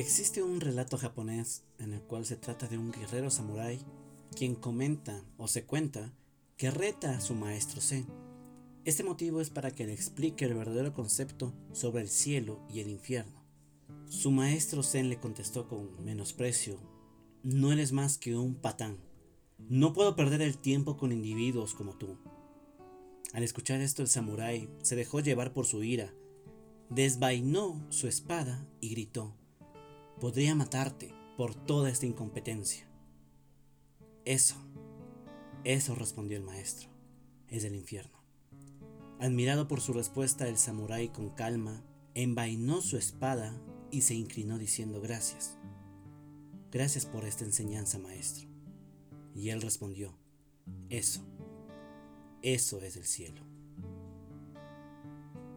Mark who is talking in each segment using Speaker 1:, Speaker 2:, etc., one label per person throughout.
Speaker 1: Existe un relato japonés en el cual se trata de un guerrero samurái quien comenta o se cuenta que reta a su maestro Zen. Este motivo es para que le explique el verdadero concepto sobre el cielo y el infierno. Su maestro Zen le contestó con menosprecio, no eres más que un patán. No puedo perder el tiempo con individuos como tú. Al escuchar esto el samurái se dejó llevar por su ira, desvainó su espada y gritó, podría matarte por toda esta incompetencia. Eso, eso respondió el maestro, es el infierno. Admirado por su respuesta, el samurái con calma envainó su espada y se inclinó diciendo gracias. Gracias por esta enseñanza, maestro. Y él respondió, eso, eso es el cielo.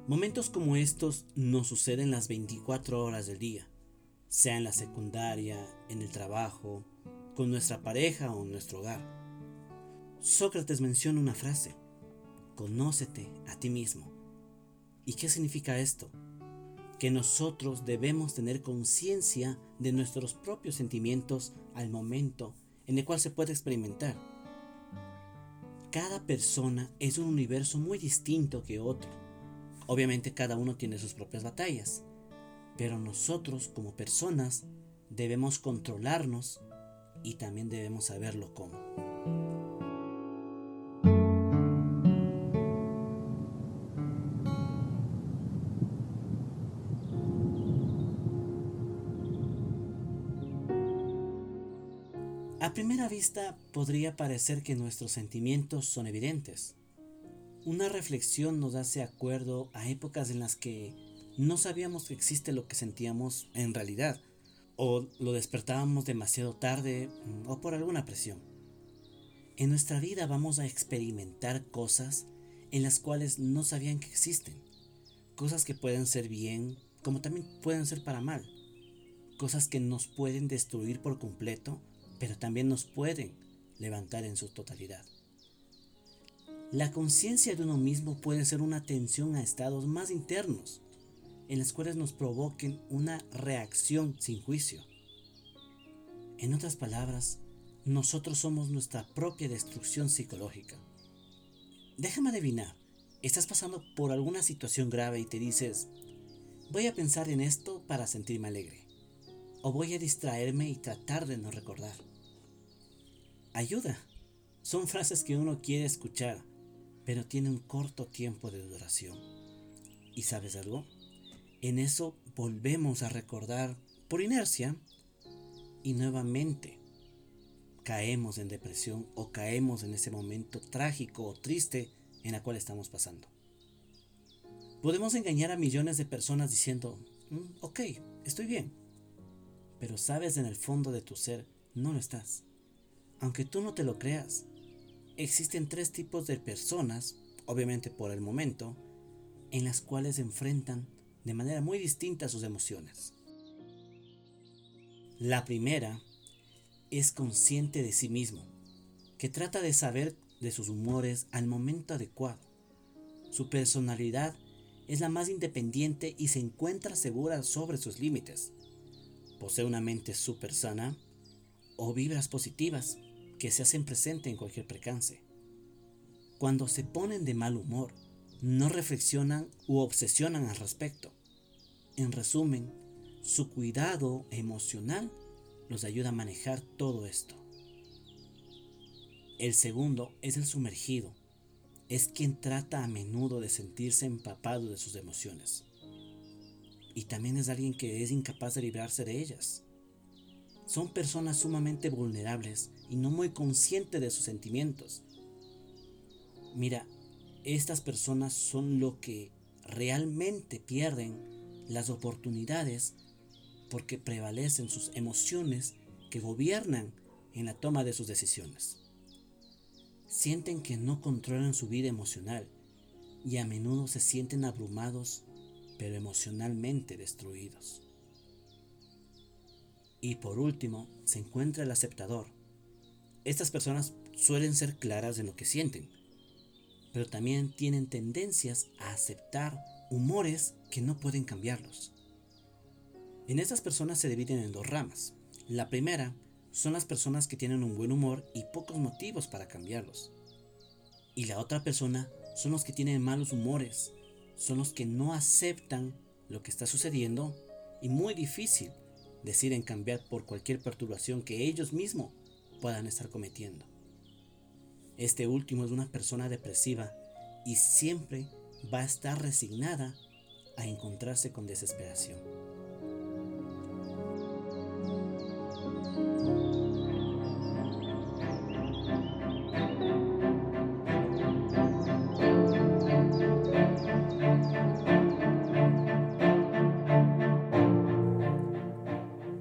Speaker 1: Momentos como estos no suceden las 24 horas del día, sea en la secundaria, en el trabajo, con nuestra pareja o en nuestro hogar. Sócrates menciona una frase, conócete a ti mismo. ¿Y qué significa esto? Que nosotros debemos tener conciencia de nuestros propios sentimientos al momento en el cual se puede experimentar. Cada persona es un universo muy distinto que otro. Obviamente cada uno tiene sus propias batallas, pero nosotros como personas debemos controlarnos y también debemos saberlo cómo. A primera vista podría parecer que nuestros sentimientos son evidentes. Una reflexión nos hace acuerdo a épocas en las que no sabíamos que existe lo que sentíamos en realidad o lo despertábamos demasiado tarde mm, o por alguna presión. En nuestra vida vamos a experimentar cosas en las cuales no sabían que existen. Cosas que pueden ser bien, como también pueden ser para mal. Cosas que nos pueden destruir por completo, pero también nos pueden levantar en su totalidad. La conciencia de uno mismo puede ser una atención a estados más internos, en las cuales nos provoquen una reacción sin juicio. En otras palabras, nosotros somos nuestra propia destrucción psicológica. Déjame adivinar, estás pasando por alguna situación grave y te dices, voy a pensar en esto para sentirme alegre, o voy a distraerme y tratar de no recordar. Ayuda. Son frases que uno quiere escuchar, pero tiene un corto tiempo de duración. ¿Y sabes algo? En eso volvemos a recordar por inercia y nuevamente caemos en depresión o caemos en ese momento trágico o triste en la cual estamos pasando. Podemos engañar a millones de personas diciendo, mm, ok, estoy bien, pero sabes en el fondo de tu ser, no lo estás. Aunque tú no te lo creas, existen tres tipos de personas, obviamente por el momento, en las cuales enfrentan de manera muy distinta sus emociones. La primera es consciente de sí mismo, que trata de saber de sus humores al momento adecuado. Su personalidad es la más independiente y se encuentra segura sobre sus límites. Posee una mente súper sana o vibras positivas que se hacen presente en cualquier precance. Cuando se ponen de mal humor, no reflexionan u obsesionan al respecto. En resumen, su cuidado emocional los ayuda a manejar todo esto. El segundo es el sumergido. Es quien trata a menudo de sentirse empapado de sus emociones. Y también es alguien que es incapaz de librarse de ellas. Son personas sumamente vulnerables y no muy conscientes de sus sentimientos. Mira, estas personas son lo que realmente pierden las oportunidades porque prevalecen sus emociones que gobiernan en la toma de sus decisiones. Sienten que no controlan su vida emocional y a menudo se sienten abrumados pero emocionalmente destruidos. Y por último, se encuentra el aceptador. Estas personas suelen ser claras en lo que sienten, pero también tienen tendencias a aceptar humores que no pueden cambiarlos. En estas personas se dividen en dos ramas. La primera son las personas que tienen un buen humor y pocos motivos para cambiarlos. Y la otra persona son los que tienen malos humores, son los que no aceptan lo que está sucediendo y muy difícil deciden cambiar por cualquier perturbación que ellos mismos puedan estar cometiendo. Este último es una persona depresiva y siempre va a estar resignada a encontrarse con desesperación.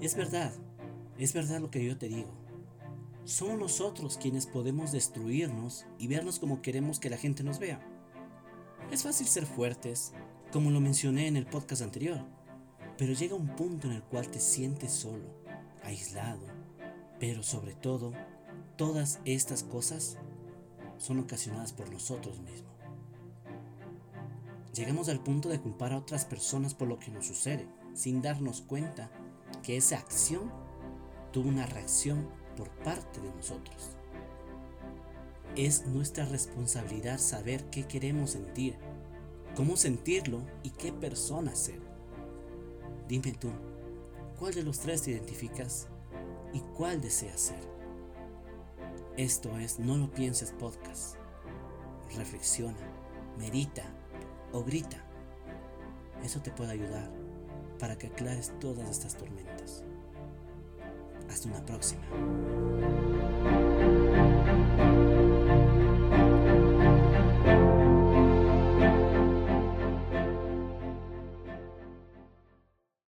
Speaker 1: Es verdad, es verdad lo que yo te digo. Somos nosotros quienes podemos destruirnos y vernos como queremos que la gente nos vea. Es fácil ser fuertes, como lo mencioné en el podcast anterior, pero llega un punto en el cual te sientes solo, aislado, pero sobre todo, todas estas cosas son ocasionadas por nosotros mismos. Llegamos al punto de culpar a otras personas por lo que nos sucede, sin darnos cuenta que esa acción tuvo una reacción por parte de nosotros. Es nuestra responsabilidad saber qué queremos sentir, cómo sentirlo y qué persona ser. Dime tú, ¿cuál de los tres te identificas y cuál deseas ser? Esto es No lo pienses podcast. Reflexiona, medita o grita. Eso te puede ayudar para que aclares todas estas tormentas. Hasta una próxima.